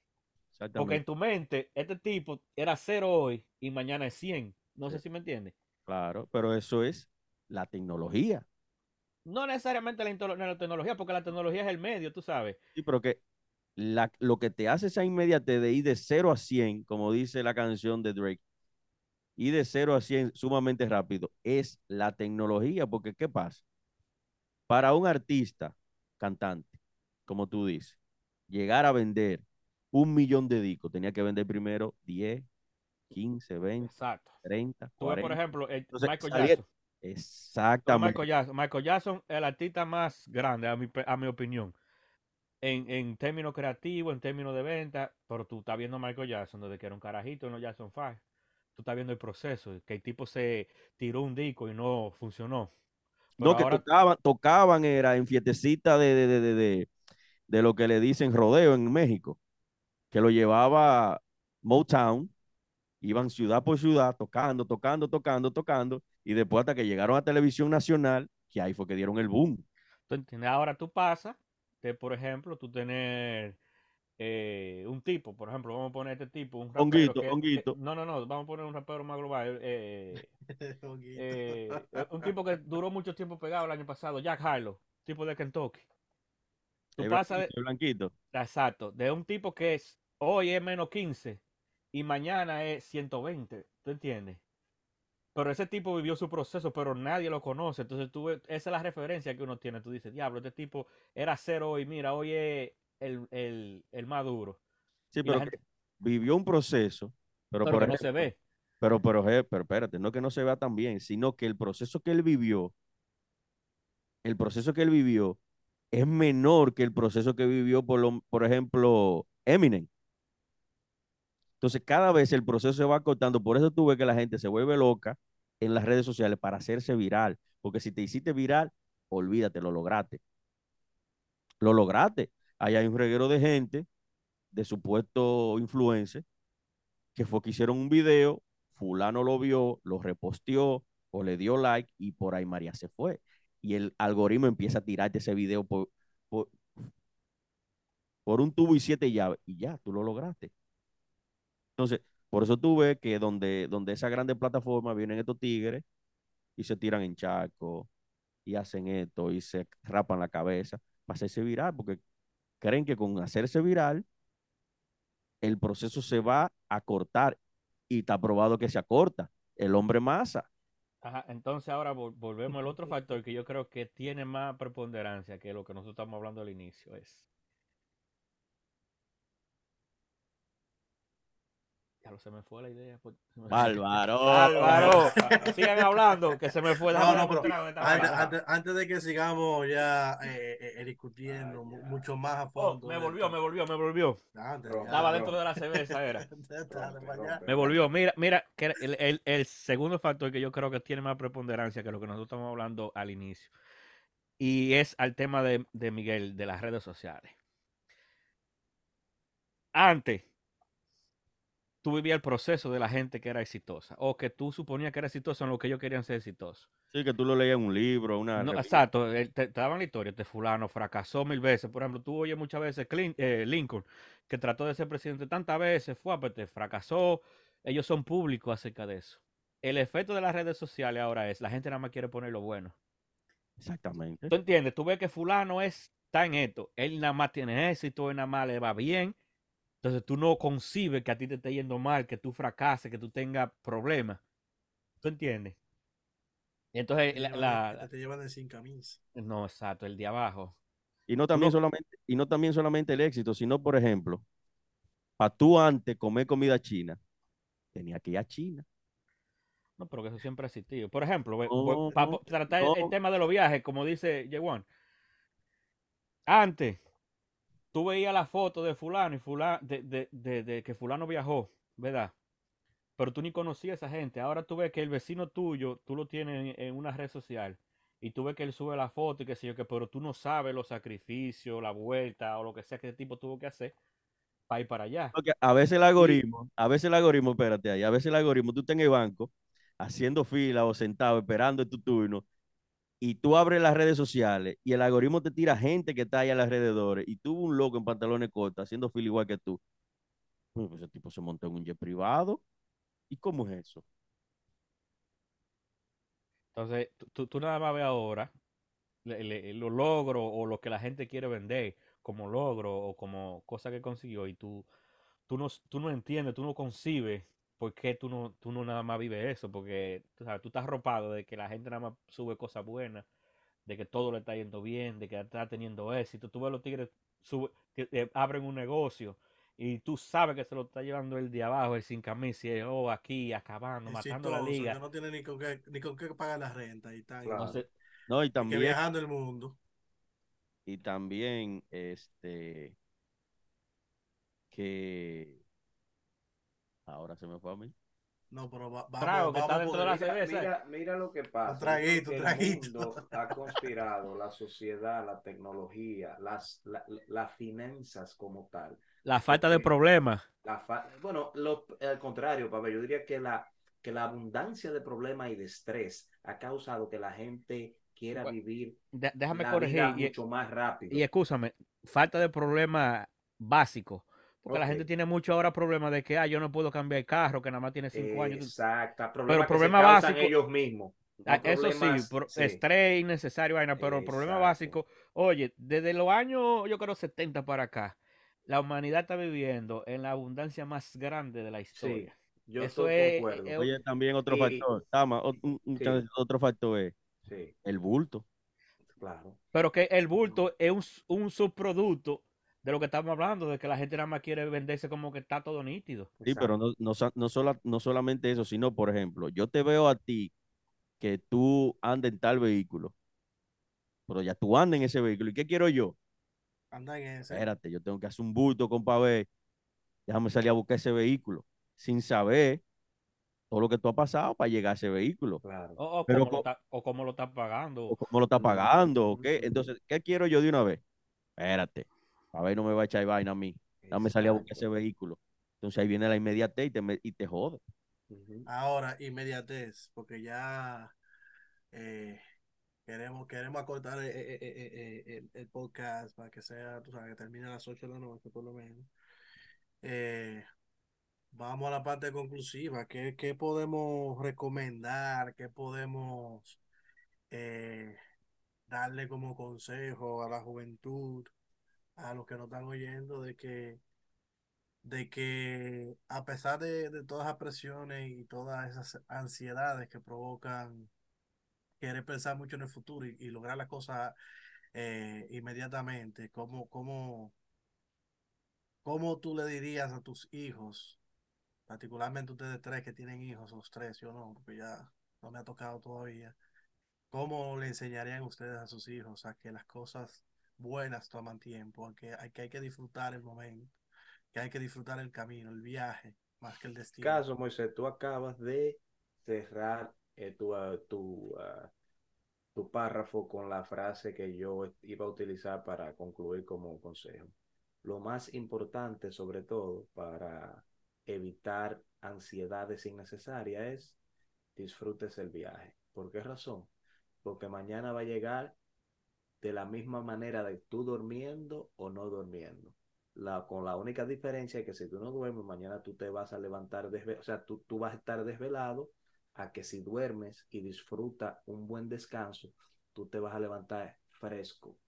Porque en tu mente, este tipo era cero hoy y mañana es 100. No sé Sí. si me entiendes. Claro, pero eso es la tecnología. No necesariamente la, la tecnología, porque la tecnología es el medio, tú sabes. Sí, pero que la, lo que te hace esa inmediatez de ir de 0 a 100, como dice la canción de Drake, ir de 0 a 100 sumamente rápido, es la tecnología. Porque, ¿qué pasa? Para un artista, cantante, como tú dices, llegar a vender un millón de discos, tenía que vender primero 10, 15, 20, Exacto. 30, Tú ves, por 40. ejemplo, el Entonces, Michael Jackson. Exactamente. Michael Jackson. Michael Jackson, el artista más grande, a mi, a mi opinión. En, en términos creativos, en términos de venta, pero tú estás viendo a Michael Jackson desde que era un carajito en los Jackson 5. Tú estás viendo el proceso, que el tipo se tiró un disco y no funcionó. Pero No, que ahora, tocaban, tocaban, era en fiestecita de, de, de, de, de- de lo que le dicen rodeo en México, que lo llevaba Motown, iban ciudad por ciudad, tocando, tocando, tocando, tocando, y después hasta que llegaron a televisión nacional, que ahí fue que dieron el boom. ¿tú entiendes? Ahora tú pasas de, por ejemplo, tú tener eh, un tipo, por ejemplo, vamos a poner este tipo, un rapero Honguito, que, que- honguito. no, no, no, vamos a poner un rapero más global, eh, eh, un tipo que duró mucho tiempo pegado el año pasado, Jack Harlow, tipo de Kentucky. Tú El pasas de, blanquito. exacto, de un tipo que es, hoy es menos 15 y mañana es 120, ¿tú entiendes? Pero ese tipo vivió su proceso, pero nadie lo conoce. Entonces, tú, esa es la referencia que uno tiene. Tú dices, diablo, este tipo era cero hoy, mira, hoy es el, el, el más duro. Sí, Y pero gente- vivió un proceso, pero, Pero por no se ve. Pero, pero, je- pero espérate, no que no se vea tan bien, sino que el proceso que él vivió, el proceso que él vivió es menor que el proceso que vivió, por, lo- por ejemplo, Eminem. Entonces, cada vez el proceso se va cortando. Por eso tú ves que la gente se vuelve loca en las redes sociales para hacerse viral. Porque si te hiciste viral, olvídate, lo lograste. Lo lograste. Ahí hay un reguero de gente, de supuesto influencer, que fue que hicieron un video, fulano lo vio, lo reposteó o le dio like y por ahí María se fue. Y el algoritmo empieza a tirarte ese video por, por, por un tubo y siete llaves y ya, tú lo lograste. Entonces, por eso tú ves que donde, donde esa grande plataforma vienen estos tigres y se tiran en charco y hacen esto y se rapan la cabeza para hacerse viral, porque creen que con hacerse viral el proceso se va a cortar y está probado que se acorta. El hombre masa. Ajá, entonces ahora vol- volvemos al otro factor que yo creo que tiene más preponderancia que lo que nosotros estamos hablando al inicio. Es. Ya lo se me fue la idea. pues. Bárbaro. Álvaro, sigan hablando, que se me fue. No, no, pero antes, antes- antes de que sigamos ya eh, eh, eh, discutiendo mu- mucho más a Oh, fondo. me volvió, me volvió, me volvió. Ya. Estaba dentro de la cerveza, era. Me volvió. Mira, mira, que el, el- el segundo factor que yo creo que tiene más preponderancia que lo que nosotros estamos hablando al inicio. Y es al tema de, de Miguel, de las redes sociales. Antes, tú vivías el proceso de la gente que era exitosa. O que tú suponías que era exitosa en lo que ellos querían ser exitosos. Sí, que tú lo leías en un libro, una No, exacto, eh, te, te daban la historia, este fulano fracasó mil veces. Por ejemplo, tú oyes muchas veces Clin- eh, Lincoln, que trató de ser presidente tantas veces, fue, pues te fracasó. Ellos son públicos acerca de eso. El efecto de las redes sociales ahora es, la gente nada más quiere poner lo bueno. Exactamente. ¿Tú entiendes? Tú ves que fulano es, está en esto, él nada más tiene éxito, él nada más le va bien. Entonces tú no concibes que a ti te esté yendo mal, que tú fracases, que tú tengas problemas. ¿Tú entiendes? Y entonces Te la, llevan la- te llevan de sin camisa. no, exacto, el de abajo. Y no también no- solamente, y no también solamente el éxito, sino, por ejemplo, para tú antes comer comida china, tenía que ir a China. No, pero que eso siempre ha existido. Por ejemplo, ve- No, voy- pa- no, tratar el- el tema de los viajes, como dice Yewan. Antes, tú veías la foto de fulano y fulano, de, de- de- de que fulano viajó, ¿verdad? Pero tú ni conocías a esa gente. Ahora tú ves que el vecino tuyo, tú lo tienes en, en una red social y tú ves que él sube la foto y qué sé yo, que pero tú no sabes los sacrificios, la vuelta o lo que sea que ese tipo tuvo que hacer para ir para allá. Porque a veces el algoritmo, a veces el algoritmo, espérate ahí, a veces el algoritmo, tú estás en el banco haciendo fila o sentado esperando en tu turno y tú abres las redes sociales y el algoritmo te tira gente que está ahí alrededor y tú un loco en pantalones cortos haciendo fila igual que tú. Pues ese tipo se montó en un jet privado. ¿Y cómo es eso? Entonces, tú- tú, nada más ves ahora los logros o lo que la gente quiere vender como logro o como cosa que consiguió y tú, tú, no, tú no entiendes, tú no concibes por qué tú no, tú no nada más vives eso, porque tú, sabes, tú estás arropado de que la gente nada más sube cosas buenas, de que todo le está yendo bien, de que está teniendo éxito. Tú ves los tigres sube- que, eh, abren un negocio y tú sabes que se lo está llevando el de abajo, el sin camisa, y el, oh, aquí acabando, matando la liga. que no tiene ni con qué, ni con qué pagar la renta y Claro. Entonces, No, y y que también, viajando el mundo. y también, este, que ahora se me fue a mí. No, pero va- Trago, vamos, que está dentro de la cerveza. mira, mira lo que pasa. Traguito, el traguito. mundo ha conspirado, la sociedad, la tecnología, las, la- las finanzas como tal. la falta de Ok. problemas. La fa- bueno, lo, al contrario, Pablo, yo diría que la, que la abundancia de problemas y de estrés ha causado que la gente quiera Bueno, vivir De- déjame la corregir. vida Y, mucho más rápido. y escúchame, falta de problemas básicos. Porque la gente tiene mucho ahora problemas de que ah, yo no puedo cambiar el carro, que nada más tiene cinco años. Exacto, problemas que problema se básico- ellos mismos. no Ah, Eso sí, estrés innecesario, vaina, pero el problema básico, oye, desde los años, yo creo 70 para acá, la humanidad está viviendo en la abundancia más grande de la Sí, historia. yo Eso estoy es- de acuerdo. es- Oye, también otro factor, Tama, un- un otro factor es Sí, el bulto. claro. Pero que el bulto es un subproducto de lo que estamos hablando, de que la gente nada más quiere venderse como que está todo nítido. Sí, pero no, no, no, sola- no solamente eso, sino, por ejemplo, yo te veo a ti que tú andas en tal vehículo, pero ya tú andas en ese vehículo. ¿Y qué quiero yo? Anda en ese. Espérate, yo tengo que hacer un bulto, compa, ver, déjame salir a buscar ese vehículo, sin saber todo lo que tú has pasado para llegar a ese vehículo, Claro. O, o Pero cómo, lo o cómo lo estás pagando. o cómo lo está Ujú, pagando, o qué. ujú. Entonces, ¿qué quiero yo de una vez? Espérate, a ver, no me va a echar vaina a mí, déjame salir a buscar ese vehículo. Entonces ahí viene la inmediatez y te, me- y te jode. Ahora, inmediatez, porque ya eh, queremos, queremos acortar eh, eh, eh, el, el podcast para que sea, tú sabes, que termine a las 8 de la noche por lo menos. Eh, vamos a la parte conclusiva. ¿Qué, qué podemos recomendar? ¿Qué podemos eh, darle como consejo a la juventud, a los que nos están oyendo, de que de que a pesar de, de todas las presiones y todas esas ansiedades que provocan querer pensar mucho en el futuro y, y lograr las cosas eh, inmediatamente, ¿cómo, cómo, cómo tú le dirías a tus hijos, particularmente ustedes tres que tienen hijos, los tres, yo no, porque ya no me ha tocado todavía, ¿cómo le enseñarían ustedes a sus hijos a que las cosas buenas toman tiempo, que hay que, hay que disfrutar el momento? que hay que disfrutar el camino, el viaje, más que el destino. Caso, Moisés, tú acabas de cerrar eh, tu, ah, tu, ah, tu párrafo con la frase que yo iba a utilizar para concluir como consejo. Lo más importante, sobre todo, para evitar ansiedades innecesarias es disfrutes el viaje. ¿Por qué razón? Porque mañana va a llegar de la misma manera de tú durmiendo o no durmiendo. La, con la única diferencia es que si tú no duermes, mañana tú te vas a levantar, desve o sea, tú, tú vas a estar desvelado, a que si duermes y disfruta un buen descanso, tú te vas a levantar fresco,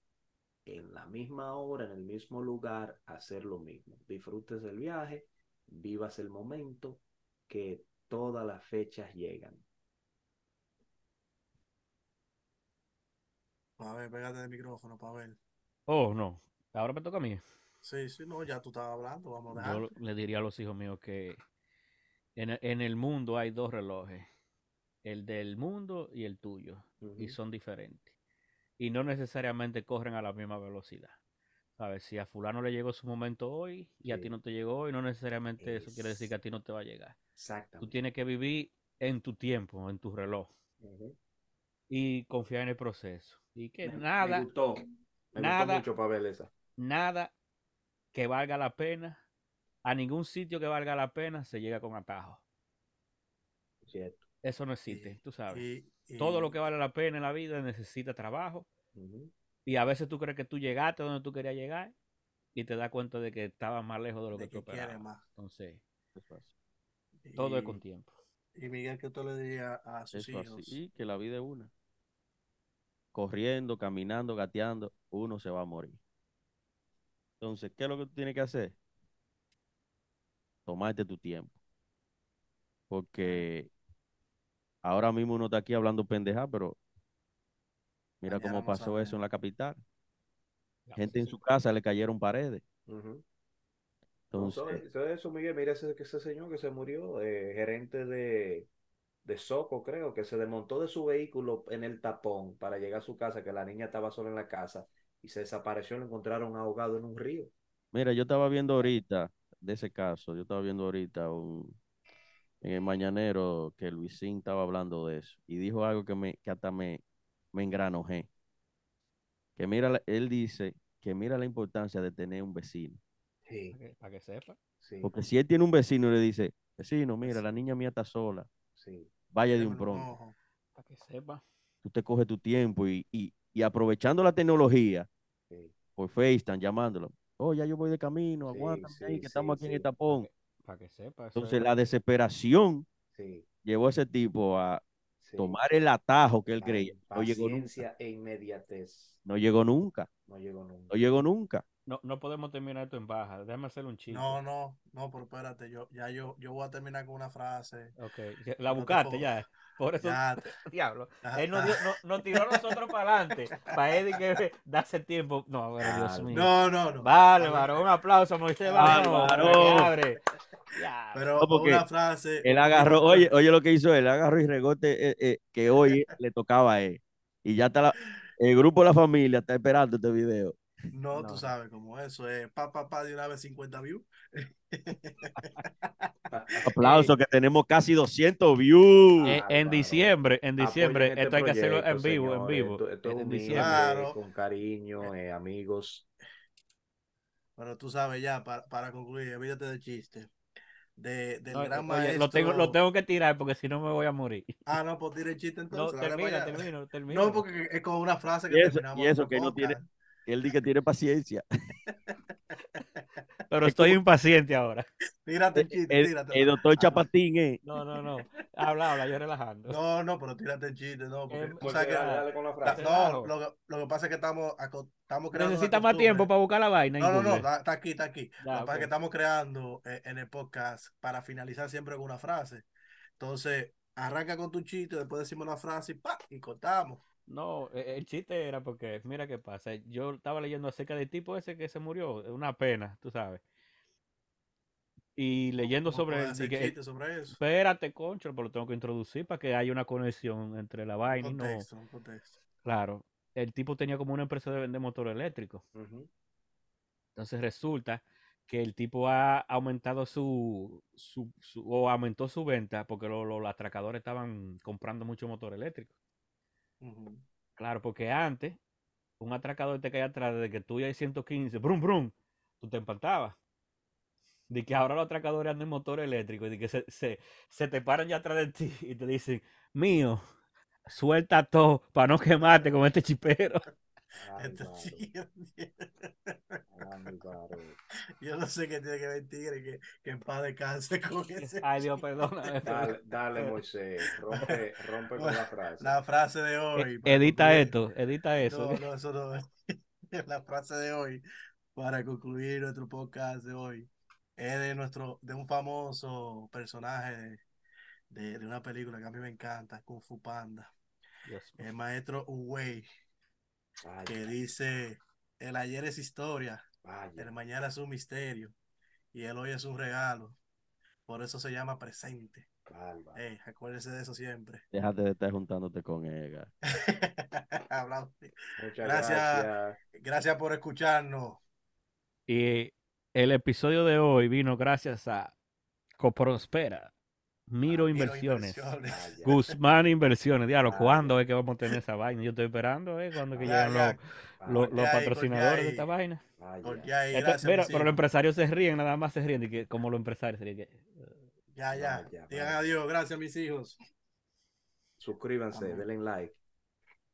en la misma hora, en el mismo lugar, hacer lo mismo. Disfrutes el viaje, vivas el momento, que todas las fechas llegan. A ver, pégate el micrófono para ver. Oh, no. Ahora me toca a mí. Sí, sí, no, ya tú estabas hablando, vamos a Yo dejar. le diría a los hijos míos que en, en el mundo hay dos relojes, el del mundo y el tuyo, y son diferentes. Y no necesariamente corren a la misma velocidad. ¿Sabes? Si a fulano le llegó su momento hoy y a ti no te llegó hoy, no necesariamente eso quiere decir que a ti no te va a llegar. Tú Exactamente. tienes que vivir en tu tiempo, en tu reloj. Y confiar en el proceso. Y que Me- nada, Me gustó. Me nada. gustó mucho para ver esa. nada que valga la pena, a ningún sitio que valga la pena se llega con atajo. Cierto. Eso no existe, Y- tú sabes. y- y- Todo lo que vale la pena en la vida necesita trabajo Ujú. y a veces tú crees que tú llegaste donde tú querías llegar y te das cuenta de que estabas más lejos de lo de que tú que quiere esperabas. más. Entonces, así. todo es con tiempo. Y Miguel, ¿qué tú le dirías a sus Eso así. hijos? Y que la vida es una. Corriendo, caminando, gateando, uno se va a morir. Entonces, ¿qué es lo que tú tienes que hacer? Tomarte tu tiempo. Porque ahora mismo uno está aquí hablando pendeja, pero mira Mañana cómo no pasó eso en la capital. Ya, Gente en su casa le cayeron paredes. Ujú. No, Entonces, ¿sabes sabes eso, Miguel? Mira ese, que ese señor que se murió, eh, gerente de, de Soco, creo, que se desmontó de su vehículo en el tapón para llegar a su casa, que la niña estaba sola en la casa y se desapareció, lo encontraron ahogado en un río. mira, yo estaba viendo ahorita de ese caso, yo estaba viendo ahorita un, en el mañanero que Luisín estaba hablando de eso y dijo algo que, me, que hasta me, me engranojé. Que mira, él dice que mira la importancia de tener un vecino. Sí, Para que, para que sepa. sí, Porque si él tiene un vecino y le dice, vecino, mira, la niña mía está sola, sí. Vaya de un pronto. Para que sepa. Tú te coges tu tiempo y, y, y aprovechando la tecnología sí. por FaceTime, llamándolo. Oh, ya yo voy de camino, Sí, aguántame ahí, sí, que estamos sí, aquí en el tapón. Para que sepa. Entonces es- la desesperación Sí, llevó a ese tipo a sí. tomar el atajo que él La creía. No llegó nunca. impaciencia e inmediatez. No llegó nunca. No llegó nunca. No llegó nunca. No, no podemos terminar esto en baja. Déjame hacer un chiste. No, no, no, pero espérate, yo, ya yo, yo voy a terminar con una frase. Ok, La No buscaste puedo- ya. Por eso, Ya, diablo. ya- Él nos, dio- no- nos tiró a nosotros para adelante. Para Eddie que darse tiempo. No, pero Dios mío. No, no, no. Vale, varón. Un aplauso a Moisés Vale, Varón. Pero No, porque una frase. Él agarró, oye, oye lo que hizo él, agarró y regote eh, eh, que hoy le tocaba a él. Y ya está la- el grupo de la familia está esperando este video. No, No. tú sabes cómo eso es. Pa, pa, pa, de una vez 50 views. Aplauso que tenemos casi 200 views. Eh, en diciembre, en diciembre, Apoyen este esto hay que hacerlo en proyecto, vivo, en señores. vivo. Esto, esto es en diciembre. Claro. con cariño, eh, amigos. Pero tú sabes ya, para, para concluir, olvídate del chiste. De, del No, gran oye, maestro. lo, tengo, lo tengo que tirar porque si no me voy a morir. Ah, no, pues tira el chiste No, entonces. dale termina, termino, termino. No, porque es con una frase que Y eso, terminamos y eso que no tiene. Él dice que tiene paciencia. Pero es estoy como- impaciente ahora. Tírate el chiste, el- tírate. el doctor Chapatín, eh. No, no, no. Habla, habla, yo relajando. No, no, pero tírate el chiste, no, porque Eh, Porque sabes que dale, dale con la frase. no, lo, que- lo que pasa es que estamos, estamos creando Necesita más tiempo para buscar la vaina. No, no, no, está, aquí, está aquí. Ya, lo que pasa es ok. que estamos creando eh, en el podcast para finalizar siempre con una frase. Entonces, arranca con tu chiste, después decimos la frase y ¡pa! y cortamos. No, e- el chiste era porque, mira qué pasa. Yo estaba leyendo acerca del tipo ese que se murió, una pena, tú sabes. Y leyendo ¿Cómo sobre eso? espérate, concho, pero lo tengo que introducir para que haya una conexión entre la Un vaina y no. contexto, un contexto. Claro, el tipo tenía como una empresa de vender motor eléctrico. Entonces resulta que el tipo ha aumentado su, su, su- o aumentó su venta porque lo- lo- los atracadores estaban comprando mucho motor eléctrico. Claro, porque antes un atracador te caía atrás de que tú ya hay 115, brum, brum, tú te empantabas. De que ahora los atracadores andan en motor eléctrico y de que se, se, se te paran ya atrás de ti y te dicen, mío, suelta todo para no quemarte con este chipero. Varón. sí, yo no sé qué tiene que ver tigre que, que en paz descanse con ese. Ay, Dios, pero- Dale, dale, Moisés. Rompe, rompe con la frase. La frase de Eh, hoy. para Edita concluir. esto, edita eso. No, no, eso no es. La frase de hoy, para concluir nuestro podcast de hoy, es de nuestro, de un famoso personaje de, de, de una película que a mí me encanta, Kung Fu Panda, Dios el maestro Uwei, Vaya, que dice, el ayer es historia, el mañana es un misterio, y el hoy es un regalo, por eso se llama presente. bárbaro. Eh, acuérdense de eso siempre. Déjate de estar juntándote con ella. Hablamos. Muchas Gracias. gracias. Gracias por escucharnos. Y el episodio de hoy vino gracias a Coprospera. Miro Miro Inversiones. Inversiones. Ah. Guzmán Inversiones. Diablo, Ah, ¿cuándo es que vamos a tener esa vaina? Yo estoy esperando, ¿eh? ¿Cuándo es que Ya, llegan ya. los, Ah, los- patrocinadores de esta vaina? ah, ya. Esto- gracias, mira, pero los empresarios se ríen, nada más se ríen, de que, como los empresarios. que, Ya, ya. Digan vaya. adiós. Gracias, mis hijos. Suscríbanse, denle like.